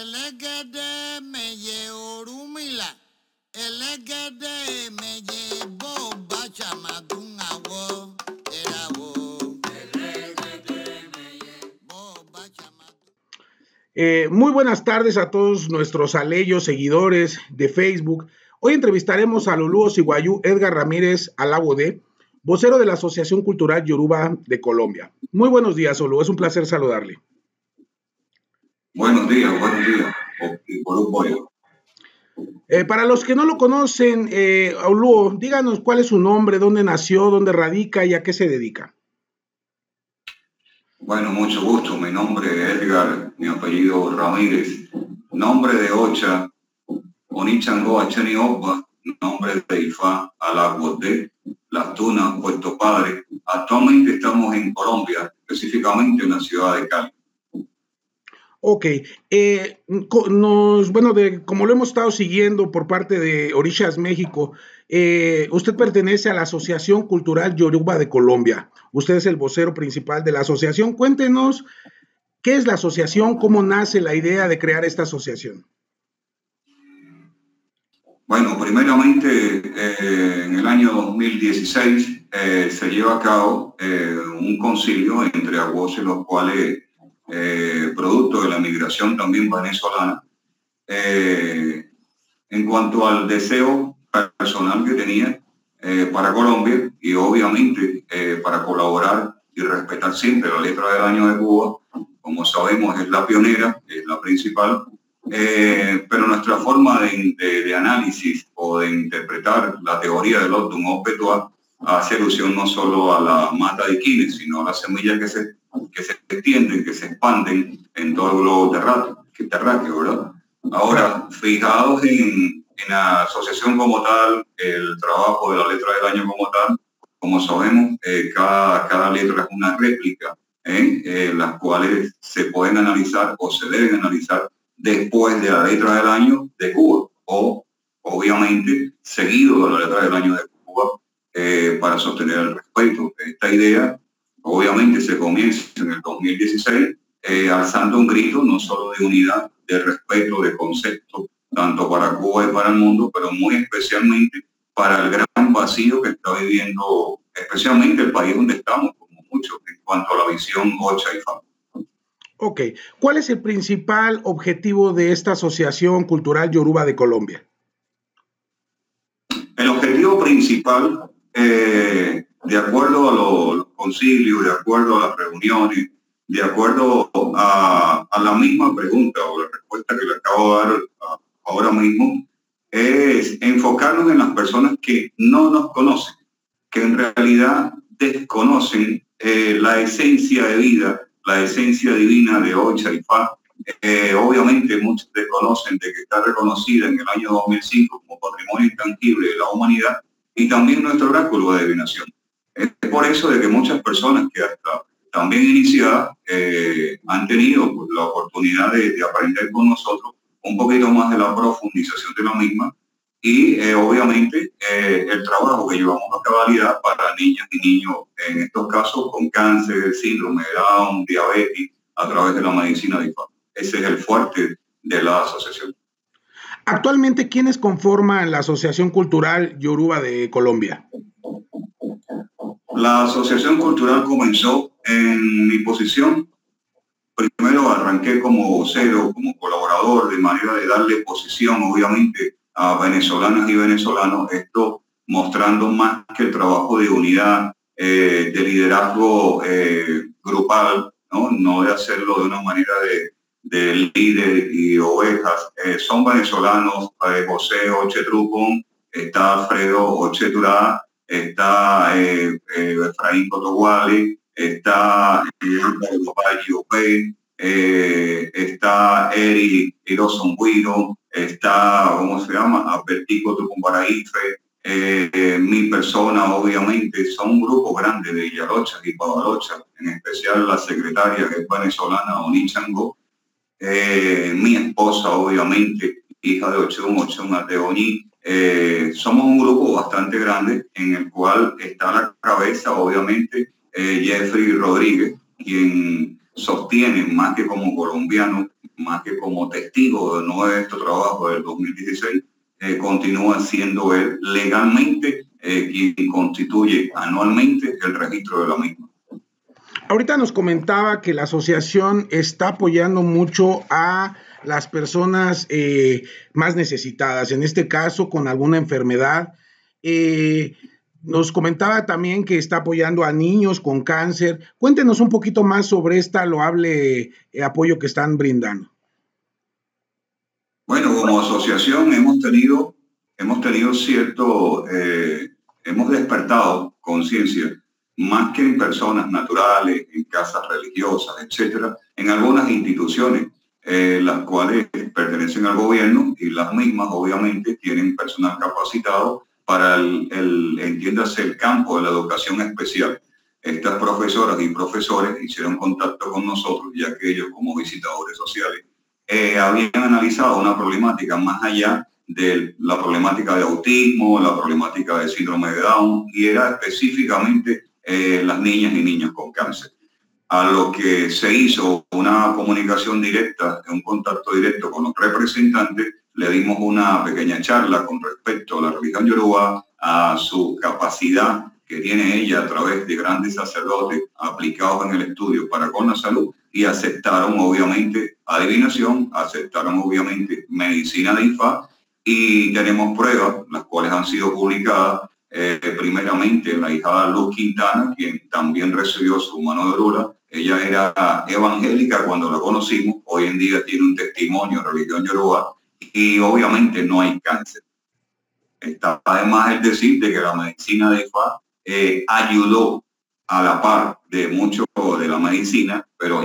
Elégede meye orumila. Elégede meye. Erawo. Elégede meye bo bachamadun. Eh, muy buenas tardes a todos nuestros aleyos seguidores de Facebook. Hoy entrevistaremos a Lulú Siguayú Edgar Ramírez Alabode, vocero de la Asociación Cultural Yoruba de Colombia. Muy buenos días, Olú. Es un placer saludarle. Buenos días, buenos días. Eh, para los que no lo conocen, eh, Olú, díganos cuál es su nombre, dónde nació, dónde radica y a qué se dedica. Bueno, mucho gusto. Mi nombre es Edgar, mi apellido Ramírez. Nombre de Ocha, Onichango Acheni Opa, nombre de Ifá, Alaguote, Las Tunas, Puerto Padre. Actualmente estamos en Colombia, específicamente en la ciudad de Cali. Ok, eh, nos, bueno, de, como lo hemos estado siguiendo por parte de Orishas México, eh, usted pertenece a la Asociación Cultural Yoruba de Colombia. Usted es el vocero principal de la asociación. Cuéntenos qué es la asociación, cómo nace la idea de crear esta asociación. Bueno, primeramente eh, en el año 2016 eh, se lleva a cabo un concilio entre aguos los cuales, eh, producto de la migración también venezolana, eh, en cuanto al deseo personal que tenía eh, para Colombia y obviamente eh, para colaborar y respetar siempre la letra del año de Cuba, como sabemos es la pionera, es la principal, eh, pero nuestra forma de, de- de análisis o de interpretar la teoría del Optum Opetua hace alusión no solo a la mata de Quines, sino a las semillas que se, que se extienden, que se expanden en todo el globo terráqueo, que- terráqueo, ¿verdad? Ahora, fijados en, en la asociación como tal, el trabajo de la letra del año como tal, como sabemos, eh, cada, cada letra es una réplica, ¿eh? Eh, las cuales se pueden analizar o se deben analizar después de la letra del año de Cuba o obviamente seguido de la letra del año de Cuba eh, para sostener el respeto. Esta idea obviamente se comienza en el 2016 eh, alzando un grito no solo de unidad, de respeto, de concepto, tanto para Cuba y para el mundo, pero muy especialmente para el gran vacío que está viviendo especialmente el país donde estamos, como muchos, en cuanto a la visión Ocha y FA. Ok, ¿cuál es el principal objetivo de esta Asociación Cultural Yoruba de Colombia? El objetivo principal, eh, de acuerdo a los concilios, de acuerdo a las reuniones, de acuerdo a, la misma pregunta o la respuesta que le acabo de dar ahora mismo, es enfocarnos en las personas que no nos conocen, que en realidad desconocen eh, la esencia de vida, la esencia divina de Ocha y Fa, eh, obviamente muchos desconocen de que está reconocida en el año 2005 como patrimonio intangible de la humanidad y también nuestro oráculo de adivinación. Es por eso de que muchas personas que hasta también iniciadas eh, han tenido pues, la oportunidad de, de aprender con nosotros un poquito más de la profundización de la misma y eh, obviamente eh, el trabajo que llevamos a cabalidad para niñas y niños, en estos casos con cáncer, síndrome de Down, diabetes, a través de la medicina IFA. Ese es el fuerte de la asociación. Actualmente, ¿quiénes conforman la Asociación Cultural Yoruba de Colombia? La asociación cultural comenzó en mi posición. Primero arranqué como vocero, como colaborador, de manera de darle posición, obviamente, a venezolanas y venezolanos. Esto mostrando más que el trabajo de unidad, eh, de liderazgo eh, grupal, ¿no? de hacerlo de una manera de, de líder y ovejas. Eh, son venezolanos, eh, José Oche Trucón, está Alfredo Oche Turá, está eh, eh, Efraín Cotoguale, está eh, Álvaro Ope, eh, está Eri Iroson Guido, está, ¿cómo se llama? Albertico Tucumbaraife, eh, eh, mi persona, obviamente, son un grupo grande de Villarrocha y Pavalocha, en especial la secretaria que es venezolana, Onichango, eh, mi esposa, obviamente, hija de Ochun, Ochun Ateoñi, eh, somos un grupo bastante grande en el cual está a la cabeza, obviamente, eh, Jeffrey Rodríguez, quien sostiene más que como colombiano más que como testigo de nuestro trabajo del 2016, eh, continúa siendo él legalmente eh, quien constituye anualmente el registro de la misma. Ahorita nos comentaba que la asociación está apoyando mucho a las personas eh, más necesitadas, en este caso con alguna enfermedad. Eh, nos comentaba también que está apoyando a niños con cáncer. Cuéntenos un poquito más sobre esta loable eh, apoyo que están brindando. Bueno, como asociación hemos tenido, hemos tenido cierto, hemos despertado conciencia más que en personas naturales, en casas religiosas, etcétera, en algunas instituciones, eh, las cuales pertenecen al gobierno y las mismas, obviamente, tienen personal capacitado para el, el entiéndase, el campo de la educación especial. Estas profesoras y profesores hicieron contacto con nosotros, ya que ellos, como visitadores sociales, eh, habían analizado una problemática más allá de la problemática de autismo, la problemática de síndrome de Down, y era específicamente eh, las niñas y niños con cáncer. A lo que se hizo una comunicación directa, un contacto directo con los representantes, le dimos una pequeña charla con respecto a la religión yoruba, a su capacidad que tiene ella a través de grandes sacerdotes aplicados en el estudio para con la salud y aceptaron obviamente adivinación, aceptaron obviamente medicina de IFA y tenemos pruebas, las cuales han sido publicadas eh, primeramente la hija Luz Quintana, quien también recibió su mano de rula. Ella era evangélica cuando la conocimos, hoy en día tiene un testimonio religión yoruba y obviamente no hay cáncer. Está además el decir de que la medicina de FA eh, ayudó a la par de mucho de la medicina, pero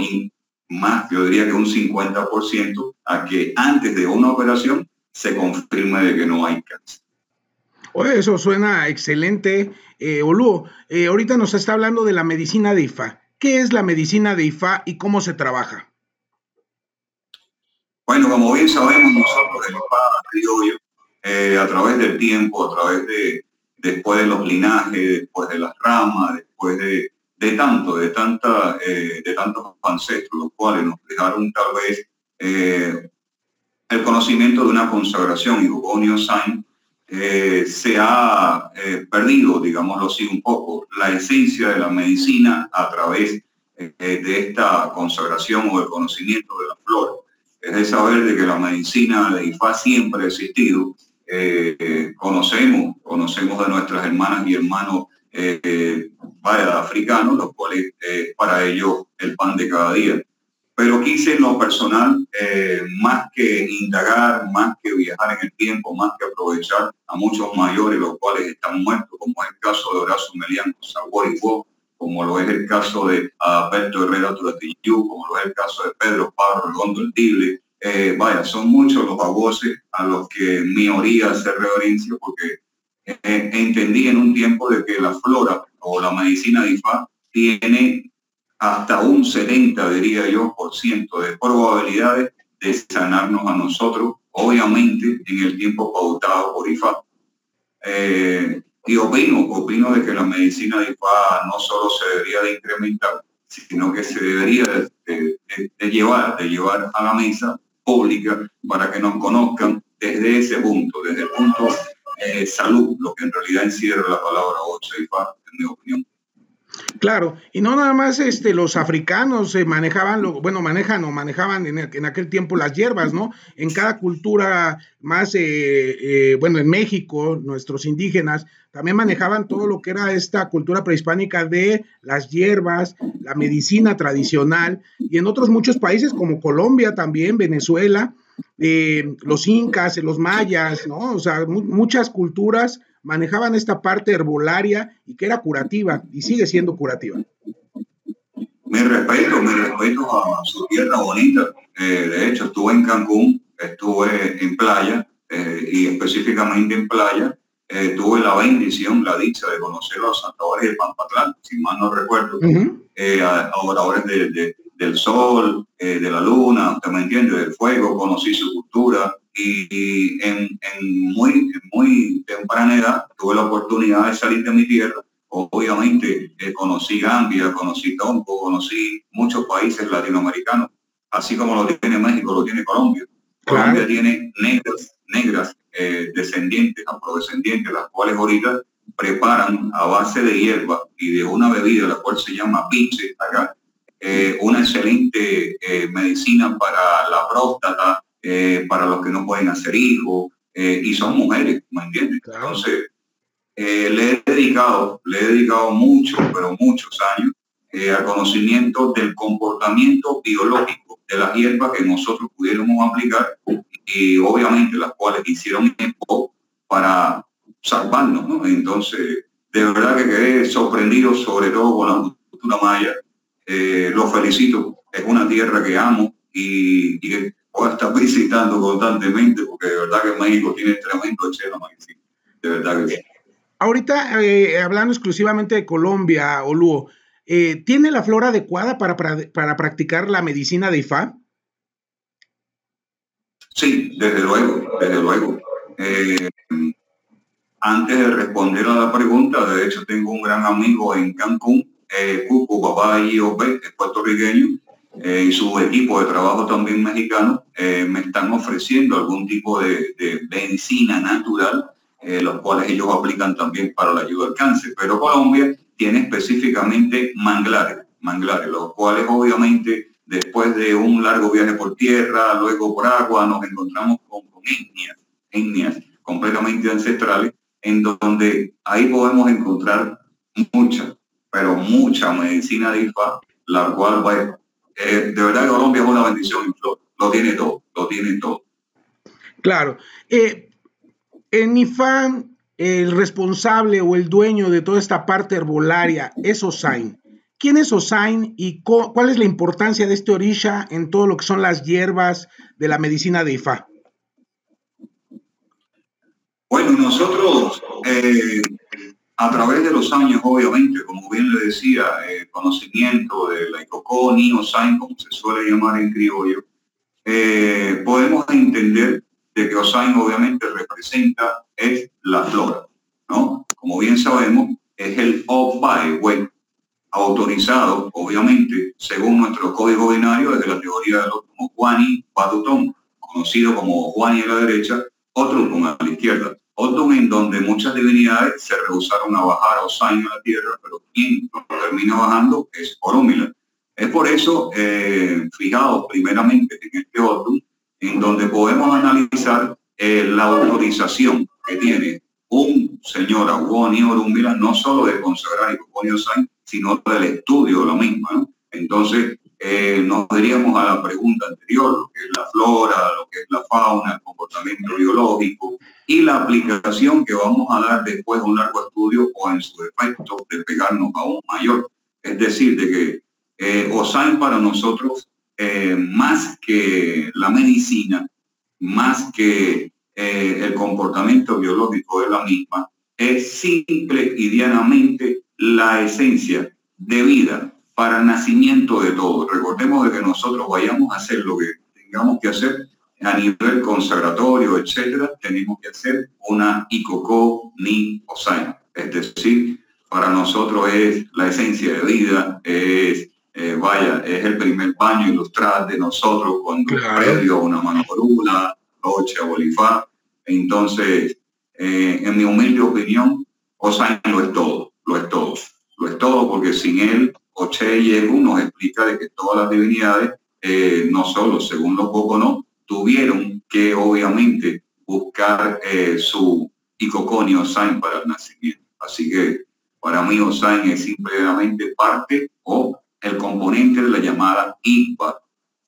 más, yo diría que un 50% a que antes de una operación se confirme de que no hay cáncer eso suena excelente. Eh, eh, ahorita nos está hablando de la medicina de IFA. ¿Qué es la medicina de IFA y cómo se trabaja? Bueno, como bien sabemos nosotros, el IFA criollo, eh, a través del tiempo, a través de, después de los linajes, después de las ramas, después de, de tanto, de tanta, eh, de tantos ancestros, los cuales nos dejaron tal vez el conocimiento de una consagración y Hugonio Sainz eh, se ha eh, perdido, digámoslo así, un poco la esencia de la medicina a través eh, de esta consagración o el conocimiento de la flora. Es de saber de que la medicina de IFA siempre ha existido. conocemos, conocemos de nuestras hermanas y hermanos africanos, los cuales para ellos el pan de cada día pero quise en lo personal, eh, más que indagar, más que viajar en el tiempo, más que aprovechar a muchos mayores, los cuales están muertos, como es el caso de Horacio Meliano Sabor y como lo es el caso de Alberto Herrera Turatillú, como lo es el caso de Pedro Pablo Redondo el Tible. Eh, vaya, son muchos los voces a los que mi oría hace reverencia porque eh, entendí en un tiempo de que la flora o la medicina de tiene hasta un 70, diría yo, por ciento de probabilidades de sanarnos a nosotros, obviamente en el tiempo pautado por IFA. Eh, y opino, opino de que la medicina de IFA no solo se debería de incrementar, sino que se debería de, llevar, de llevar a la mesa pública para que nos conozcan desde ese punto, desde el punto de salud, lo que en realidad encierra la palabra IFA, en mi opinión. Claro, y no nada más este, los africanos se manejaban, lo, bueno, manejan o manejaban en, en, aquel tiempo las hierbas, ¿no? En cada cultura más, eh, eh, bueno, en México, nuestros indígenas también manejaban todo lo que era esta cultura prehispánica de las hierbas, la medicina tradicional, y en otros muchos países como Colombia también, Venezuela, eh, los incas, los mayas, ¿no? O sea, muchas culturas manejaban esta parte herbolaria y que era curativa y sigue siendo curativa. Mi respeto, mi respeto a su tierra bonita. Eh, de hecho, estuve en Cancún, estuve en playa eh, y específicamente en playa. Eh, tuve la bendición, la dicha de conocer a los santadores de Pampatlán, si mal no recuerdo, ahora de, del sol, de la luna, usted me entiende, del fuego, conocí su cultura, y, en, muy, muy temprana edad tuve la oportunidad de salir de mi tierra. Obviamente eh, conocí Gambia, conocí Tongo, conocí muchos países latinoamericanos así como lo tiene México, lo tiene Colombia. Colombia tiene negras, negras eh, descendientes, afrodescendientes, las cuales ahorita preparan a base de hierba y de una bebida, la cual se llama pinche acá, eh, una excelente eh, medicina para la próstata, para los que no pueden hacer hijos, y son mujeres, ¿me entiendes? Entonces, le he dedicado, le he dedicado mucho, pero muchos años al conocimiento del comportamiento biológico de las hierbas que nosotros pudiéramos aplicar y obviamente las cuales hicieron tiempo para salvarnos, ¿no? Entonces, de verdad que quedé sorprendido, sobre todo con la cultura maya. Eh, los felicito, es una tierra que amo y, y a estar visitando constantemente porque de verdad que México tiene tremendo chelo de verdad que sí. Ahorita, eh, hablando exclusivamente de Colombia, Oluo, eh, ¿tiene la flora adecuada para, para, para practicar la medicina de IFA? Sí, desde luego, desde luego. Eh, antes de responder a la pregunta, de hecho tengo un gran amigo en Cancún, eh, Cuco Papá IOP, es puertorriqueño, eh, y su equipo de trabajo también mexicano, eh, me están ofreciendo algún tipo de, medicina natural, los cuales ellos aplican también para la ayuda al cáncer. Pero Colombia tiene específicamente manglares, manglares, los cuales obviamente Después de un largo viaje por tierra, luego por agua, nos encontramos con, etnias, etnias completamente ancestrales, en donde ahí podemos encontrar mucha, pero mucha medicina de IFA, la cual va, eh, de verdad Colombia es una bendición, lo, tiene todo, lo tiene todo. Claro. Eh, en IFA, el responsable o el dueño de toda esta parte herbolaria es Osain. ¿Quién es Osain y cuál es la importancia de este orisha en todo lo que son las hierbas de la medicina de Ifá? Bueno, nosotros eh, a través de los años, obviamente, como bien le decía, eh, conocimiento de la Icoconi, Osain, como se suele llamar en criollo, eh, podemos entender de que Osain obviamente representa es la flora, ¿no? Como bien sabemos, es el bueno, autorizado, obviamente, según nuestro código binario, desde la teoría de los como Juani Badutón, conocido como Juani a la derecha, otro a la izquierda. Otro en donde muchas divinidades se rehusaron a bajar a Osain a la tierra, pero quien termina bajando es Orúmila. Es por eso, eh, fijados primeramente en este otro, en donde podemos analizar eh, la autorización que tiene un señor Aguoni Orúmila, no solo de consagrar y Osain, sino del estudio de lo mismo. ¿no? Entonces, eh, nos diríamos a la pregunta anterior, lo que es la flora, lo que es la fauna, el comportamiento biológico y la aplicación que vamos a dar después de un largo estudio o en su efecto de pegarnos a un mayor. Es decir, de que eh, para nosotros, eh, más que la medicina, más que eh, el comportamiento biológico de la misma, es simple y dianamente la esencia de vida para el nacimiento de todo. Recordemos de que nosotros vayamos a hacer lo que tengamos que hacer a nivel consagratorio, etcétera, tenemos que hacer una icocó ni osaina. Es decir, para nosotros es la esencia de vida, es, eh, vaya, es el primer baño ilustrado de nosotros cuando claro. previo una mano por una, noche a bolifá. Entonces, eh, en mi humilde opinión, Osain lo es todo lo es todo. Lo es todo porque sin él, Oche Yegu nos explica de que todas las divinidades, eh, no solo según los no tuvieron que obviamente buscar eh, su Icoconi Osain para el nacimiento. Así que para mí Osain es simplemente parte o el componente de la llamada IPA.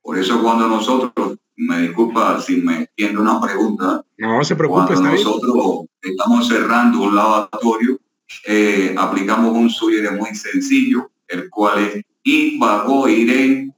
Por eso cuando nosotros, me disculpa si me extiendo una pregunta, no se preocupe, cuando nosotros estamos cerrando un lavatorio, eh, aplicamos un suyo muy sencillo, el cual es iré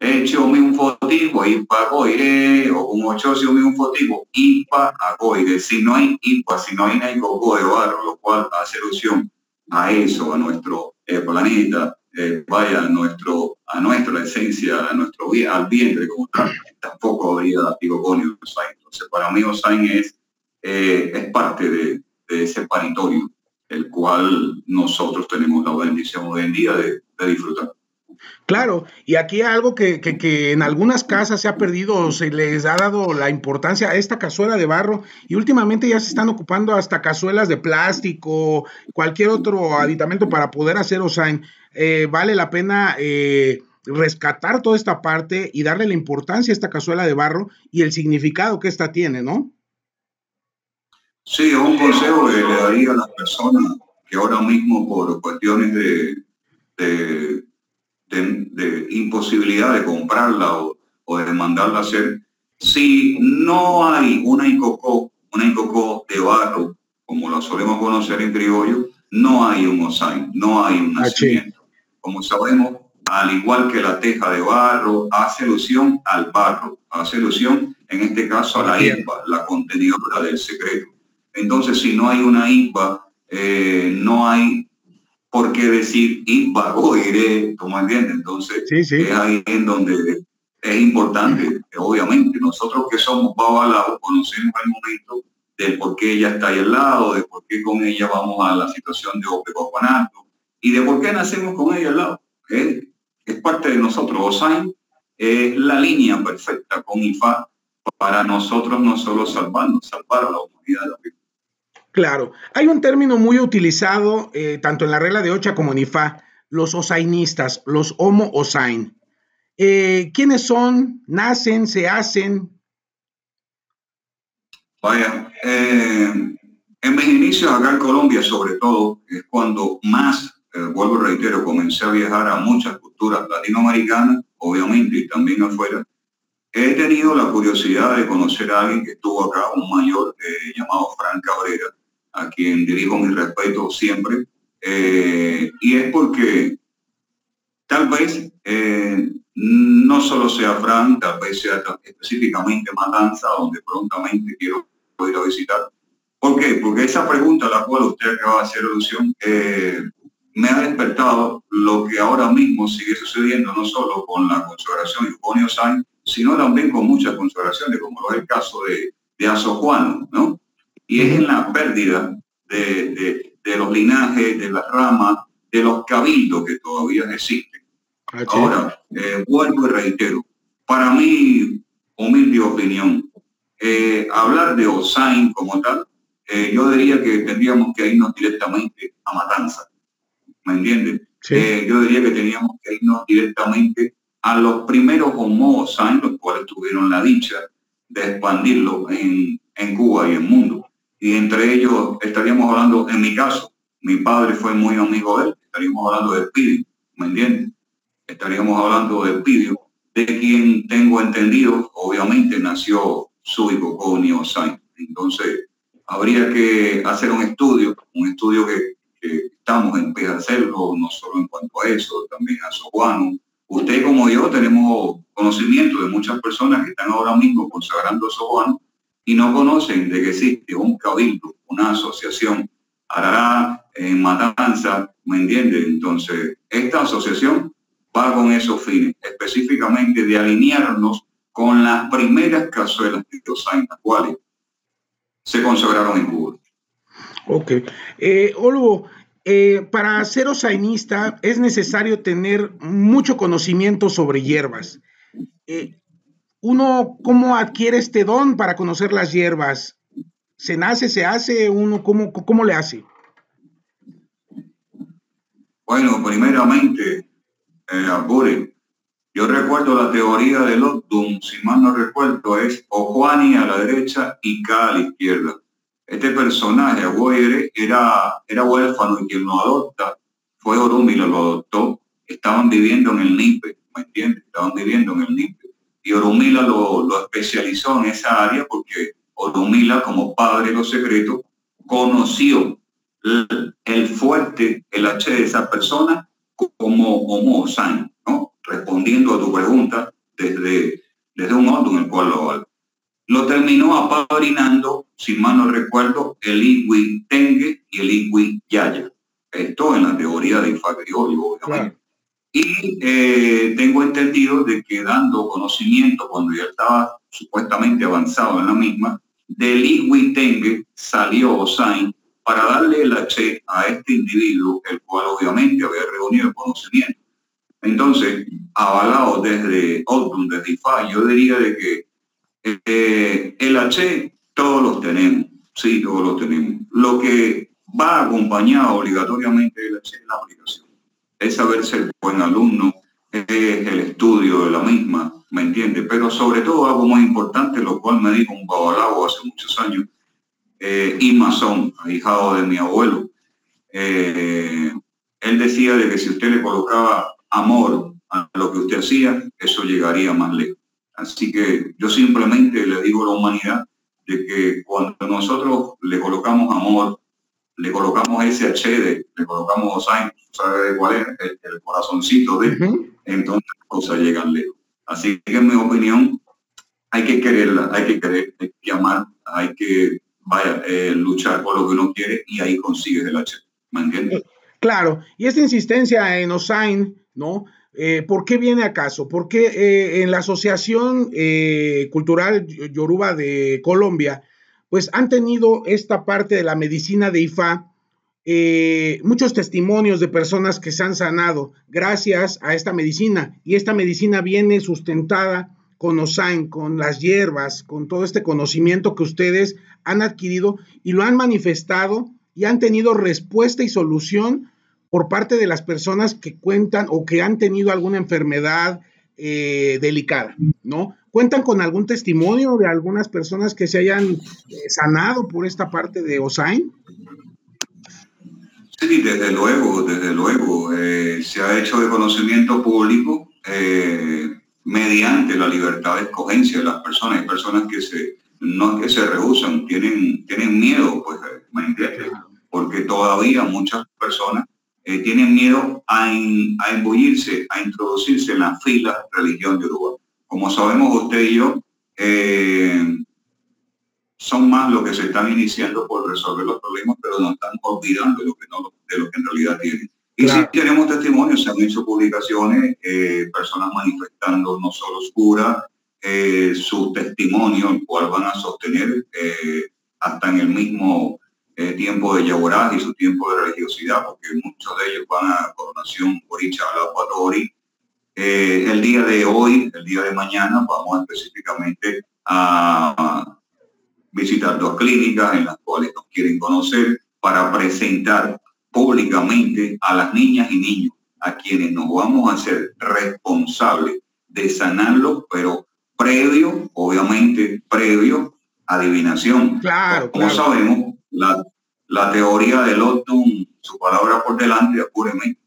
hecho un fotivo, iré o un ochocio un fotivo, ipa agoire. Si no hay ipa, si no hay naicoco de barro, lo cual hace alusión a eso, a nuestro eh, planeta, eh, vaya, a, nuestro, a nuestra esencia, a nuestro al vientre como tal, tampoco habría igoconio Entonces, para mí Osain es, es parte de, de ese paritorio el cual nosotros tenemos la bendición hoy en día de, disfrutar. Claro, y aquí algo que, que, en algunas casas se ha perdido, se les ha dado la importancia a esta cazuela de barro y últimamente ya se están ocupando hasta cazuelas de plástico, cualquier otro aditamento para poder hacer osain. Eh, vale la pena eh, rescatar toda esta parte y darle la importancia a esta cazuela de barro y el significado que esta tiene, ¿no? Sí, un consejo que le daría a las personas que ahora mismo por cuestiones de, de de, imposibilidad de comprarla o, de mandarla a hacer, si no hay una incocó, una incocó de barro, como la solemos conocer en criollo, no hay un osain, no hay un ah, nacimiento. Como sabemos, al igual que la teja de barro, hace alusión al barro, hace alusión, en este caso, a la IPA, la contenidora del secreto. Entonces, si no hay una IPA, eh, no hay por qué decir IPA o iré, ¿cómo entiendes? Entonces, es ahí en donde es importante, obviamente, nosotros que somos babalados conocemos el momento de por qué ella está ahí al lado, de por qué con ella vamos a la situación de Opecocuanato y de por qué nacemos con ella al lado. Es parte de nosotros. OSAIN es la línea perfecta con IFA para nosotros no solo salvarnos, salvar a la humanidad. Claro, hay un término muy utilizado eh, tanto en la regla de Ocha como en IFA, los osainistas, los homo osain. Eh, ¿Quiénes son? ¿Nacen? ¿Se hacen? Vaya, eh, en mis inicios acá en Colombia, sobre todo, es cuando más, vuelvo a reitero, comencé a viajar a muchas culturas latinoamericanas, obviamente, y también afuera. He tenido la curiosidad de conocer a alguien que estuvo acá, un mayor llamado Frank Cabrera, a quien dirijo mi respeto siempre, eh, y es porque tal vez eh, no solo sea Fran, tal vez sea específicamente Matanza, donde prontamente quiero ir a visitar. ¿Por qué? Porque esa pregunta a la cual usted acaba de hacer alusión eh, me ha despertado lo que ahora mismo sigue sucediendo, no solo con la consagración de Juanio Sainz, sino también con muchas consagraciones, como lo es el caso de, de Aso Juan, ¿no? Y es en la pérdida de, los linajes, de las ramas, de los cabildos que todavía existen. Ah, Ahora, eh, vuelvo y reitero, para mí, humilde opinión, eh, hablar de Osain como tal, eh, yo diría que tendríamos que irnos directamente a Matanza, ¿me entienden? yo diría que teníamos que irnos directamente a los primeros Homo Osain, los cuales tuvieron la dicha de expandirlo en, en Cuba y en el mundo y entre ellos estaríamos hablando, en mi caso, mi padre fue muy amigo de él, estaríamos hablando de Pidio, ¿me entiendes? Estaríamos hablando de Pidio, de quien tengo entendido, obviamente nació su hijo Conio Sainz. Entonces, habría que hacer un estudio, un estudio que, estamos en pie de hacerlo, no solo en cuanto a eso, también a Sojuano. Usted como yo tenemos conocimiento de muchas personas que están ahora mismo consagrando a Sojuano y no conocen de que existe un cabildo, una asociación, hará en Matanza, ¿me entiende? Entonces, esta asociación va con esos fines, específicamente de alinearnos con las primeras cazuelas de Osain, las cuales se consagraron en Cuba. Ok. Eh, Olvo, eh, para ser osainista es necesario tener mucho conocimiento sobre hierbas. Eh, uno cómo adquiere este don para conocer las hierbas. ¿Se nace, se hace? ¿Uno cómo, cómo le hace? Bueno, primeramente, eh, yo recuerdo la teoría del Octum, si mal no recuerdo, es Ojuani a la derecha y K a la izquierda. Este personaje, Aguirre, era, era huérfano y quien lo adopta fue Orúmila, lo adoptó. Estaban viviendo en el Nipe, ¿me entiendes? Estaban viviendo en el Nipe y Orumila lo, especializó en esa área porque Orumila, como padre de los secretos, conoció el, fuerte, el H de esa persona como Homo San, ¿no? Respondiendo a tu pregunta desde, desde un modo en el cual lo, lo terminó apadrinando, si mal no recuerdo, el Igui Tengue y el Igui Yaya. Esto en la teoría de Infagriolio, obviamente. Y eh, tengo entendido de que dando conocimiento, cuando ya estaba supuestamente avanzado en la misma, del Ihuitengue salió Osain para darle el H a este individuo, el cual obviamente había reunido el conocimiento. Entonces, avalado desde Outlook, desde IFA, yo diría de que eh, el H todos los tenemos, sí, todos los tenemos. Lo que va acompañado obligatoriamente del H es la aplicación. Es saber ser buen alumno, es el estudio de la misma, ¿me entiende? Pero sobre todo algo muy importante, lo cual me dijo un babalao hace muchos años, eh, y masón, ahijado de mi abuelo. Eh, él decía de que si usted le colocaba amor a lo que usted hacía, eso llegaría más lejos. Así que yo simplemente le digo a la humanidad de que cuando nosotros le colocamos amor, le colocamos ese HD, le colocamos ¿sabe cuál es? El, corazoncito de, entonces las cosas llegan lejos. Así que en mi opinión, hay que quererla, hay que querer, hay que amar, hay que vaya, eh, luchar por lo que uno quiere y ahí consigues el H. ¿Me entiendes? Claro, y esta insistencia en Osain, ¿no? Eh, ¿Por qué viene acaso? Porque eh, en la Asociación Cultural Yoruba de Colombia, pues han tenido esta parte de la medicina de IFA, muchos testimonios de personas que se han sanado gracias a esta medicina, y esta medicina viene sustentada con Osain, con las hierbas, con todo este conocimiento que ustedes han adquirido y lo han manifestado y han tenido respuesta y solución por parte de las personas que cuentan o que han tenido alguna enfermedad eh, delicada, ¿no? ¿Cuentan con algún testimonio de algunas personas que se hayan eh, sanado por esta parte de OSAIN? Sí, desde luego, desde luego. Eh, se ha hecho de conocimiento público mediante la libertad de escogencia de las personas. Hay personas que se, no es que se rehusan, tienen, tienen miedo, pues, ¿me entiendes? Porque todavía muchas personas eh, tienen miedo a, a embullirse, a introducirse en la fila religión Yoruba. Como sabemos usted y yo, eh, son más los que se están iniciando por resolver los problemas, pero no están olvidando de lo que, no, de lo que en realidad tienen. Y si tenemos testimonios, se han hecho publicaciones, eh, personas manifestando no solo oscura, eh, su testimonio, el cual van a sostener eh, hasta en el mismo tiempo de Yaborá y su tiempo de religiosidad, porque muchos de ellos van a coronación Oricha, la Eh, el día de hoy, el día de mañana, vamos específicamente a visitar dos clínicas en las cuales nos quieren conocer para presentar públicamente a las niñas y niños a quienes nos vamos a hacer responsables de sanarlo, pero previo, obviamente, previo adivinación. Claro, Como sabemos, la, la, teoría del Oddum, su palabra por delante, apúreme,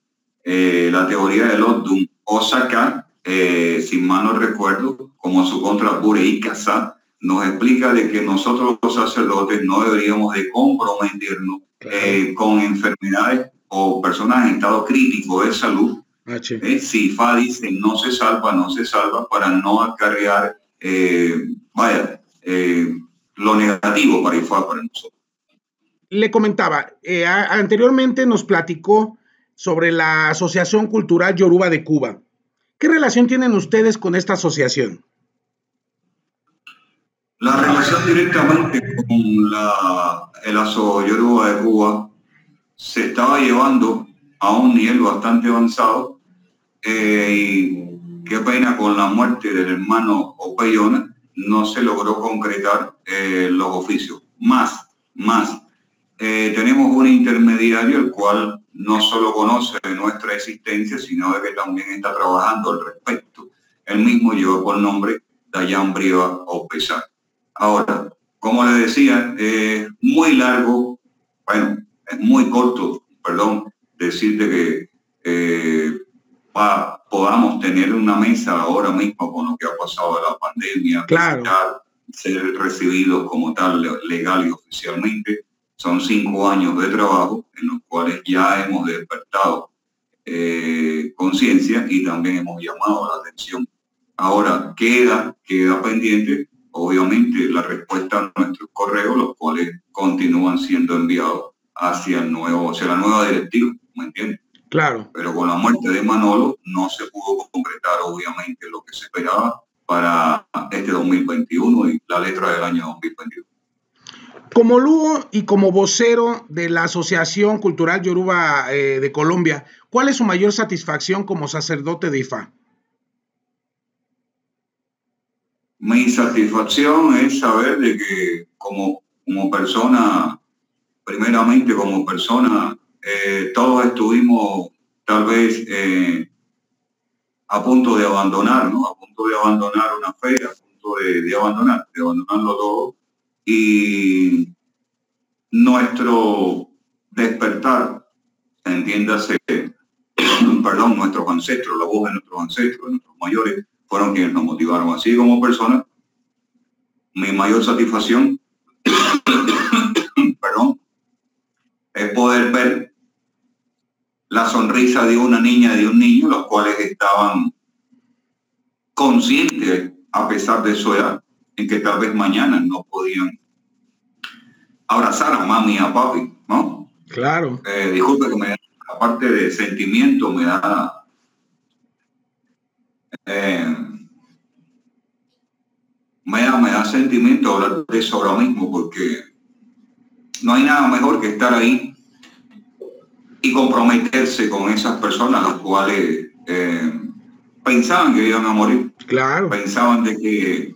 eh, la teoría del Oddum, Osaka, eh, sin mal no recuerdo, como su contra y Casa, nos explica de que nosotros los sacerdotes no deberíamos de comprometernos eh, con enfermedades o personas en estado crítico de salud. Eh, si FA dice no se salva, no se salva para no acarrear, eh, vaya, lo negativo para IFA para nosotros. Le comentaba, anteriormente nos platicó sobre la Asociación Cultural Yoruba de Cuba. ¿Qué relación tienen ustedes con esta asociación? La relación directamente con la, el ASO Yoruba de Cuba se estaba llevando a un nivel bastante avanzado eh, y qué pena con la muerte del hermano Opeyona no se logró concretar eh, los oficios. Más, más, eh, tenemos un intermediario el cual no solo conoce nuestra existencia, sino que también está trabajando al respecto. El mismo lleva por nombre Dayan Briva Opesar. Ahora, como le decía, es muy largo, bueno, es muy corto, perdón, decirte que eh, podamos tener una mesa ahora mismo con lo que ha pasado de la pandemia, claro. ser recibidos como tal legal y oficialmente. Son cinco años de trabajo en los cuales ya hemos despertado eh, conciencia y también hemos llamado la atención. Ahora queda, queda pendiente obviamente la respuesta a nuestros correos, los cuales continúan siendo enviados hacia el nuevo, hacia la nueva directiva, ¿me entiendes? Claro. Pero con la muerte de Manolo no se pudo concretar obviamente lo que se esperaba para este 2021 y la letra del año 2021. Como Lugo y como vocero de la Asociación Cultural Yoruba eh, de Colombia, ¿cuál es su mayor satisfacción como sacerdote de IFA? Mi satisfacción es saber de que como, como persona, primeramente como persona, eh, todos estuvimos tal vez eh, a punto de abandonar, ¿no? A punto de abandonar una fe, a punto de, de abandonar, de abandonarlo todo. Y nuestro despertar, entiéndase, perdón, nuestros ancestros, la voz de nuestros ancestros, de nuestros mayores, fueron quienes nos motivaron. Así como persona, mi mayor satisfacción, perdón, es poder ver la sonrisa de una niña y de un niño, los cuales estaban conscientes, a pesar de su edad, en que tal vez mañana no podían abrazar a mami y a papi, ¿no? Claro. Eh, disculpe que me da, aparte de sentimiento, me da... Eh, me da, me da sentimiento hablar de eso ahora mismo porque no hay nada mejor que estar ahí y comprometerse con esas personas las cuales eh, pensaban que iban a morir. Claro. Pensaban de que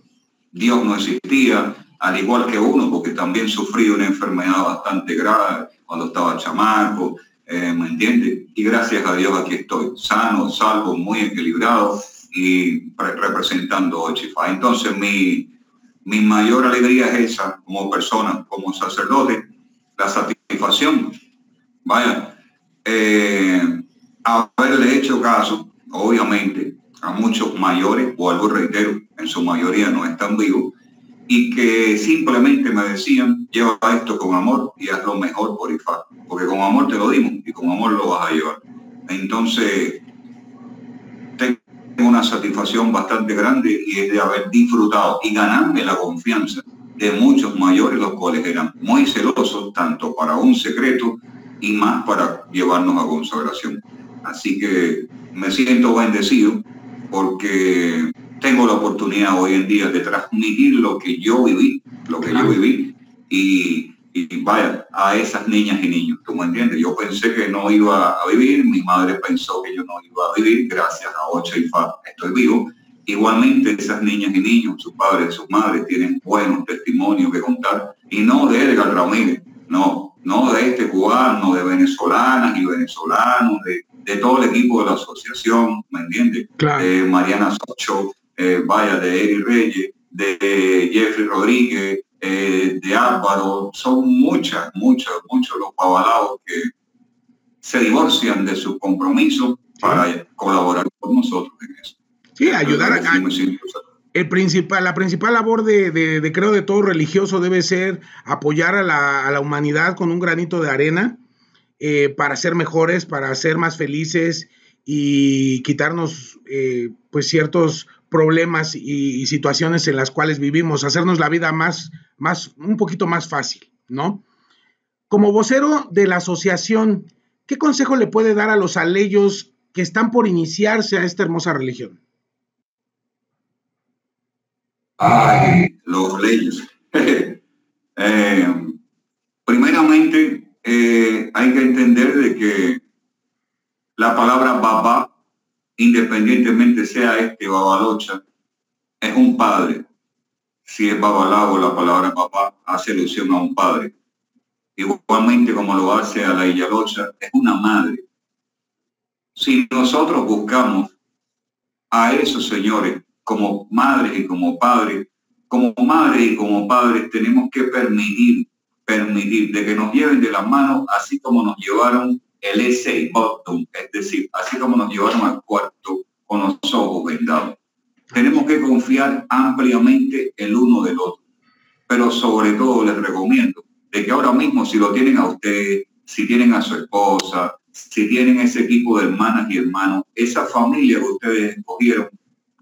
Dios no existía, al igual que uno, porque también sufrí una enfermedad bastante grave cuando estaba chamaco, eh, ¿me entiendes? Y gracias a Dios aquí estoy, sano, salvo, muy equilibrado y representando Ochifa. Entonces mi, mi mayor alegría es esa, como persona, como sacerdote, la satisfacción. Vaya, eh, haberle hecho caso, obviamente, a muchos mayores, o algo reitero, en su mayoría no están vivos, y que simplemente me decían, lleva esto con amor y haz lo mejor por IFA, porque con amor te lo dimos y con amor lo vas a llevar. Entonces, tengo una satisfacción bastante grande y es de haber disfrutado y ganarme la confianza de muchos mayores, los cuales eran muy celosos, tanto para un secreto y más para llevarnos a consagración. Así que me siento bendecido porque tengo la oportunidad hoy en día de transmitir lo que yo viví, lo que yo viví, y, vaya, a esas niñas y niños, ¿tú me entiendes? Yo pensé que no iba a vivir, mi madre pensó que yo no iba a vivir, gracias a Ocha y Fa estoy vivo. Igualmente esas niñas y niños, sus padres, sus madres tienen buenos testimonios que contar, y no de Edgar Ramírez, no, no de este cubano, de venezolanas y venezolanos, de, de todo el equipo de la asociación, ¿me entiendes? De Mariana Socho, eh, vaya, de Eri Reyes, de Jeffrey Rodríguez, eh, de Álvaro, son muchas, muchas, muchos los pavalados que se divorcian de su compromiso para colaborar con nosotros en eso. Sí, ayudar a... El principal, la principal labor de, de, creo de todo religioso debe ser apoyar a la, a la humanidad con un granito de arena eh, para ser mejores, para ser más felices y quitarnos pues ciertos problemas y, situaciones en las cuales vivimos, hacernos la vida más, más, un poquito más fácil, ¿no? Como vocero de la asociación, ¿qué consejo le puede dar a los aleyos que están por iniciarse a esta hermosa religión? Ay, los leyes. Eh, primeramente, eh, hay que entender de que la palabra baba independientemente sea este babalocha, es un padre. Si es babalao, la palabra papá hace alusión a un padre. Igualmente como lo hace a la Iyalocha, es una madre. Si nosotros buscamos a esos señores como madres y como padres, como madres y como padres tenemos que permitir, permitir de que nos lleven de las manos así como nos llevaron el ese bottom, es decir, así como nos llevaron al cuarto con los ojos vendados. Tenemos que confiar ampliamente el uno del otro, pero sobre todo les recomiendo de que ahora mismo si lo tienen a usted, si tienen a su esposa, si tienen ese equipo de hermanas y hermanos, esa familia que ustedes escogieron,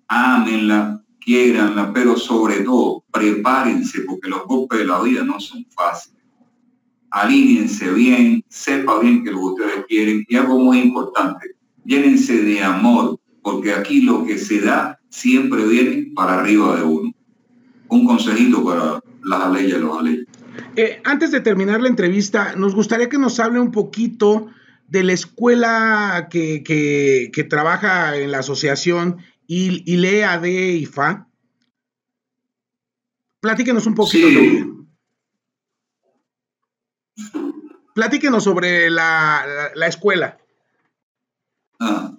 ámenla, quiéranla, pero sobre todo prepárense porque los golpes de la vida no son fáciles alíñense bien, sepa bien que lo que ustedes quieren y algo muy importante, llénense de amor, porque aquí lo que se da siempre viene para arriba de uno. Un consejito para las aleyas y los aleyas. Eh, antes de terminar la entrevista, nos gustaría que nos hable un poquito de la escuela que, que, trabaja en la asociación ILEA de IFA. Platíquenos un poquito. Sí. Platíquenos sobre la, la, escuela. Ah.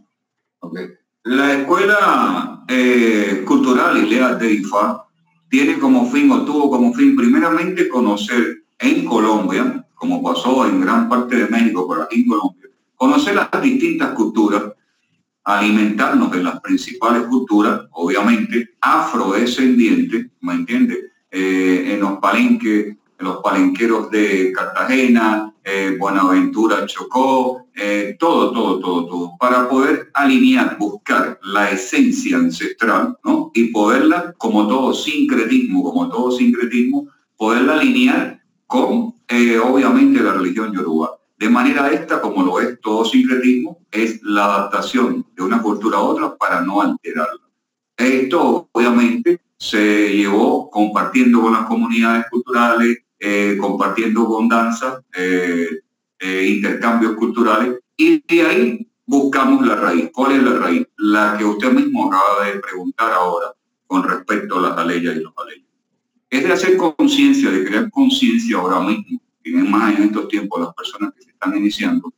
La escuela eh, cultural ILEA de IFA tiene como fin o tuvo como fin primeramente conocer en Colombia, como pasó en gran parte de México, pero aquí en Colombia, conocer las distintas culturas, alimentarnos de las principales culturas, obviamente afrodescendientes, ¿me entiendes? Eh, en los palenques, en los palenqueros de Cartagena, eh, Buenaventura, Chocó, eh, todo, todo, todo, todo, para poder alinear, buscar la esencia ancestral, ¿no? Y poderla, como todo sincretismo, como todo sincretismo, poderla alinear con, eh, obviamente, la religión yoruba. De manera esta, como lo es todo sincretismo, es la adaptación de una cultura a otra para no alterarla. Esto, obviamente, se llevó compartiendo con las comunidades culturales, eh, compartiendo con danza, eh, eh, intercambios culturales, y de ahí buscamos la raíz. ¿Cuál es la raíz? La que usted mismo acaba de preguntar ahora con respecto a las aleyas y los aleyas. Es de hacer conciencia, de crear conciencia ahora mismo, y más en estos tiempos las personas que se están iniciando,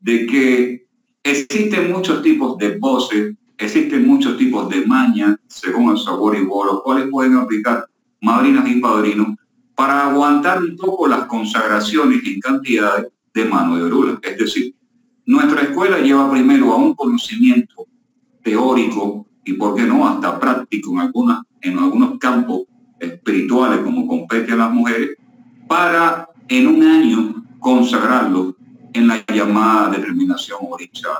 de que existen muchos tipos de voces, existen muchos tipos de mañas, según el sabor y los cuales pueden aplicar madrinas y padrinos para aguantar un poco las consagraciones en cantidades de mano de orula. Es decir, nuestra escuela lleva primero a un conocimiento teórico y, por qué no, hasta práctico en, algunos campos espirituales como compete a las mujeres, para en un año consagrarlo en la llamada determinación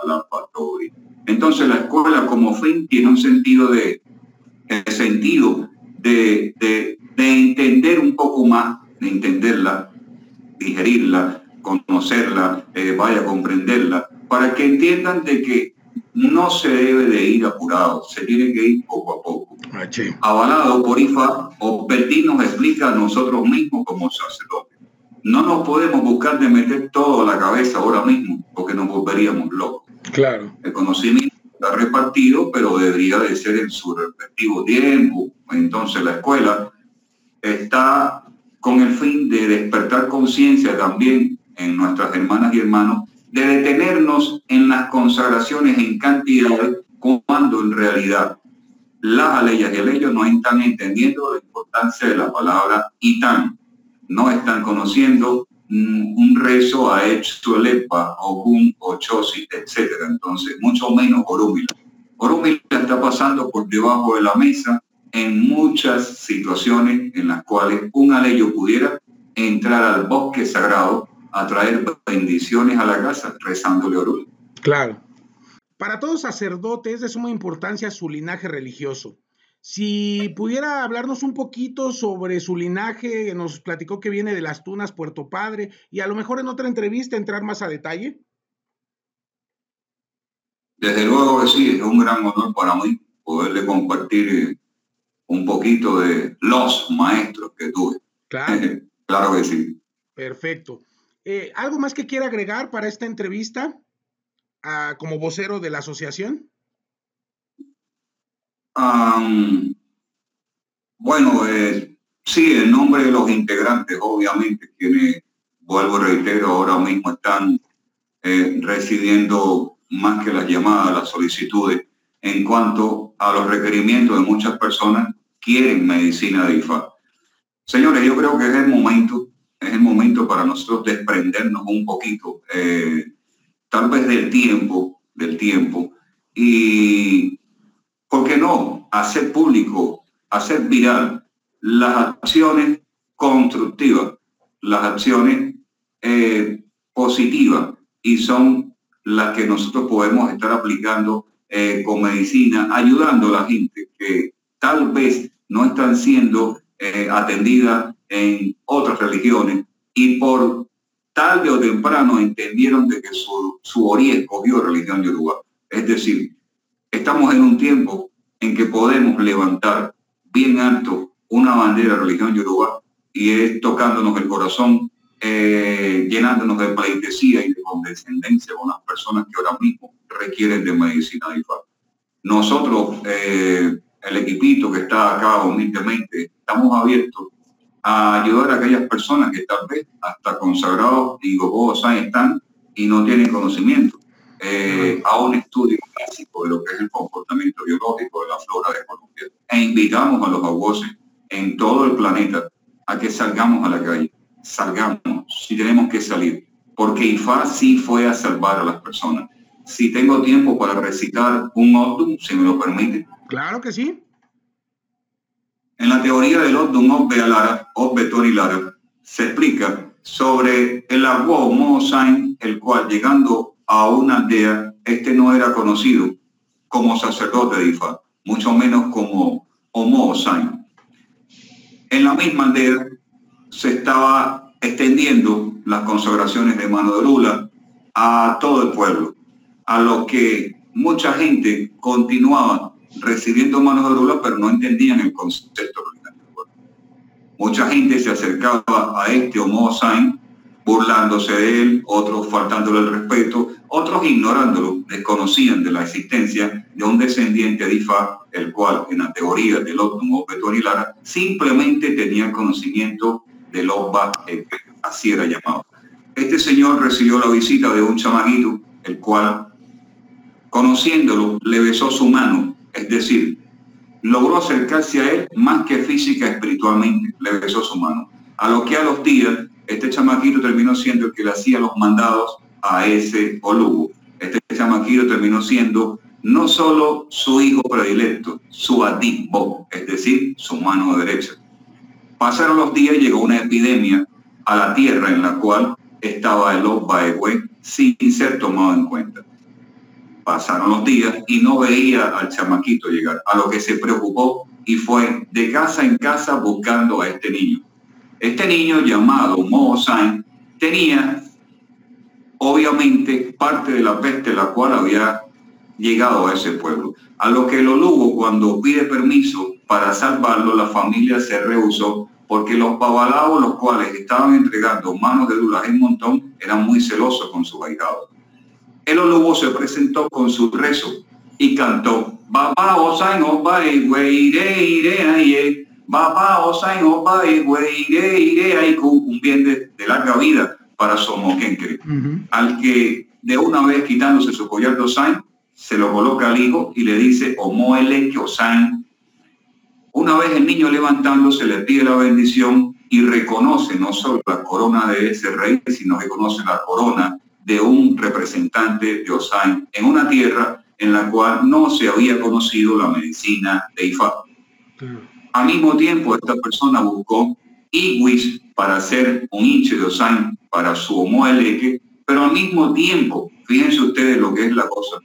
la patori. Entonces la escuela como fin tiene un sentido de, sentido de, de entender un poco más, de entenderla, digerirla, conocerla, eh, vaya a comprenderla, para que entiendan de que no se debe de ir apurado, se tiene que ir poco a poco. Ah, Avalado por IFA, Bertín nos explica a nosotros mismos como sacerdotes. No nos podemos buscar de meter todo a la cabeza ahora mismo, porque nos volveríamos locos. Claro. El conocimiento está repartido, pero debería de ser en su respectivo tiempo. Entonces la escuela está con el fin de despertar conciencia también en nuestras hermanas y hermanos, de detenernos en las consagraciones en cantidad cuando en realidad las aleyas y ellos no están entendiendo la importancia de la palabra itán, no están conociendo un rezo a Echtuelepa, un Ochosi, etc. Entonces, mucho menos Orúmila. Orúmila está pasando por debajo de la mesa en muchas situaciones en las cuales un aleyo pudiera entrar al bosque sagrado a traer bendiciones a la casa rezándole orul. Claro. Para todos sacerdotes es de suma importancia su linaje religioso. Si pudiera hablarnos un poquito sobre su linaje, nos platicó que viene de las Tunas, Puerto Padre, y a lo mejor en otra entrevista entrar más a detalle. Desde luego que sí, es un gran honor para mí poderle compartir eh, un poquito de los maestros que tuve. Claro. claro que sí. Perfecto. Eh, ¿Algo más que quiera agregar para esta entrevista ah, como vocero de la asociación? bueno, eh, sí, en nombre de los integrantes, obviamente, quienes, vuelvo y reitero, ahora mismo están eh, recibiendo más que las llamadas, las solicitudes en cuanto a los requerimientos de muchas personas quieren medicina de IFA. Señores, yo creo que es el momento, es el momento para nosotros desprendernos un poquito, eh, tal vez del tiempo, del tiempo, y, ¿por qué no?, hacer público, hacer viral las acciones constructivas, las acciones eh, positivas, y son las que nosotros podemos estar aplicando eh, con medicina, ayudando a la gente que tal vez no están siendo eh, atendidas en otras religiones y por tarde o temprano entendieron de que su, su origen escogió religión yoruba. Es decir, estamos en un tiempo en que podemos levantar bien alto una bandera de religión yoruba y es tocándonos el corazón eh, llenándonos de pleitesía y de condescendencia con las personas que ahora mismo requieren de medicina IFA. Nosotros, eh, el equipito que está acá humildemente, estamos abiertos a ayudar a aquellas personas que tal vez hasta consagrados y gogos están y no tienen conocimiento eh, a un estudio básico de lo que es el comportamiento biológico de la flora de Colombia. E invitamos a los aguoses en todo el planeta a que salgamos a la calle, salgamos si tenemos que salir, porque IFA sí fue a salvar a las personas. Si tengo tiempo para recitar un Odum, si me lo permite. Claro que sí. En la teoría del Odum Osbe Lara, Tori Lara, se explica sobre el agua Mosain, el cual llegando a una aldea, este no era conocido como sacerdote de Ifa, mucho menos como Homo Sain. En la misma aldea se estaba extendiendo las consagraciones de mano de Lula a todo el pueblo, a lo que mucha gente continuaba recibiendo manos de Lula, pero no entendían el concepto Mucha gente se acercaba a este Homo Sain burlándose de él, otros faltándole el respeto, otros ignorándolo, desconocían de la existencia de un descendiente de Ifa, el cual en la teoría del óptimo Lara simplemente tenía conocimiento del Oba, así era llamado. Este señor recibió la visita de un chamaguito, el cual, conociéndolo, le besó su mano, es decir, logró acercarse a él más que física espiritualmente, le besó su mano. A lo que a los días este chamaquito terminó siendo el que le hacía los mandados a ese Olugo. Este chamaquito terminó siendo no solo su hijo predilecto, su adimbo, es decir, su mano derecha. Pasaron los días y llegó una epidemia a la tierra en la cual estaba el Obaegüe sin ser tomado en cuenta. Pasaron los días y no veía al chamaquito llegar, a lo que se preocupó y fue de casa en casa buscando a este niño este niño llamado Mo tenía obviamente parte de la peste la cual había llegado a ese pueblo. A lo que el Olugo cuando pide permiso para salvarlo, la familia se rehusó porque los babalaos, los cuales estaban entregando manos de dulas en montón, eran muy celosos con su ahijados. El Olugo se presentó con su rezo y cantó, Baba Osain Obae, iré, iré, Papá, Osain, Opa, güey, iré, iré, ahí un bien de, larga vida para Somoquenque, al que de una vez quitándose su collar de Osain, se lo coloca al hijo y le dice, Omoele que Osain. Una vez el niño levantándose le pide la bendición y reconoce no solo la corona de ese rey, sino reconoce la corona de un representante de Osain en una tierra en la cual no se había conocido la medicina de Ifá. Al mismo tiempo, esta persona buscó Iwis para hacer un hinche de Osain para su homoeleque, pero al mismo tiempo, fíjense ustedes lo que es la cosa,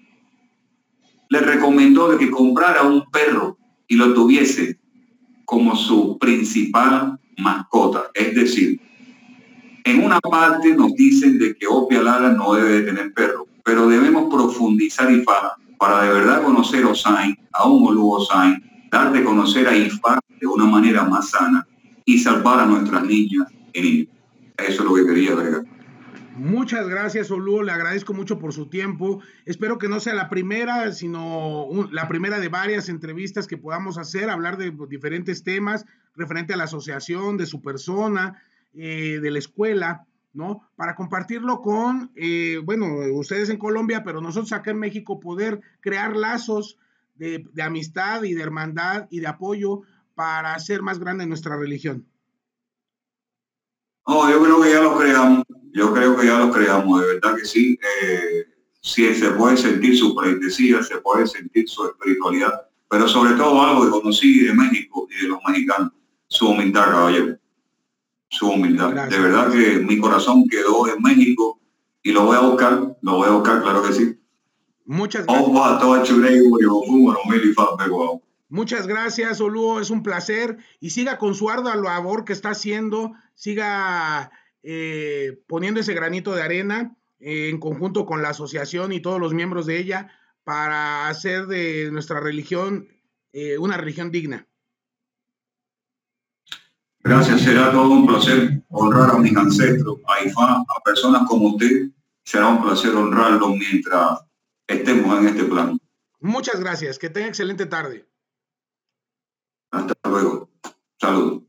le recomendó de que comprara un perro y lo tuviese como su principal mascota. Es decir, en una parte nos dicen de que Opia Lara no debe de tener perro, pero debemos profundizar y para, de verdad conocer Osain, a un Olu Osain, dar de conocer a IFA de una manera más sana y salvar a nuestras niñas y Eso es lo que quería agregar. Muchas gracias, Olu. Le agradezco mucho por su tiempo. Espero que no sea la primera, sino la primera de varias entrevistas que podamos hacer, hablar de diferentes temas referente a la asociación, de su persona, eh, de la escuela, ¿no? Para compartirlo con, eh, bueno, ustedes en Colombia, pero nosotros acá en México, poder crear lazos de, amistad y de hermandad y de apoyo para hacer más grande nuestra religión? No, yo creo que ya lo creamos, yo creo que ya lo creamos, de verdad que sí. Eh, sí, se puede sentir su predecía, se puede sentir su espiritualidad, pero sobre todo algo que conocí de México y de los mexicanos, su humildad, caballero. Su humildad. De verdad que mi corazón quedó en México y lo voy a buscar, lo voy a buscar, claro que sí. Muchas gracias. Muchas gracias, Oluo. Es un placer. Y siga con su ardua labor que está haciendo. Siga eh, poniendo ese granito de arena eh, en conjunto con la asociación y todos los miembros de ella para hacer de nuestra religión eh, una religión digna. Gracias, será todo un placer honrar a mis ancestros, a IFA, a personas como usted. Será un placer honrarlos mientras estemos en este plan. Muchas gracias, que tenga excelente tarde. Hasta luego. Saludos.